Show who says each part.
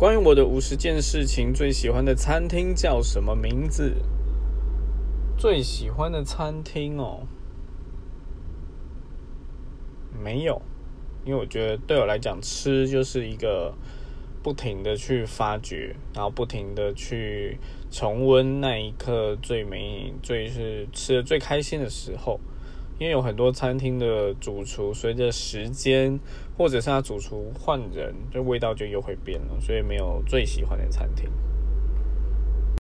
Speaker 1: 关于我的五十件事情，最喜欢的餐厅叫什么名字？最喜欢的餐厅哦，没有，因为我觉得对我来讲，吃就是一个不停的去发掘，然后不停的去重温那一刻最美、最是吃的最开心的时候。因为有很多餐厅的主厨随着时间，或者是他主厨换人，就味道就又会变了，所以没有最喜欢的餐厅。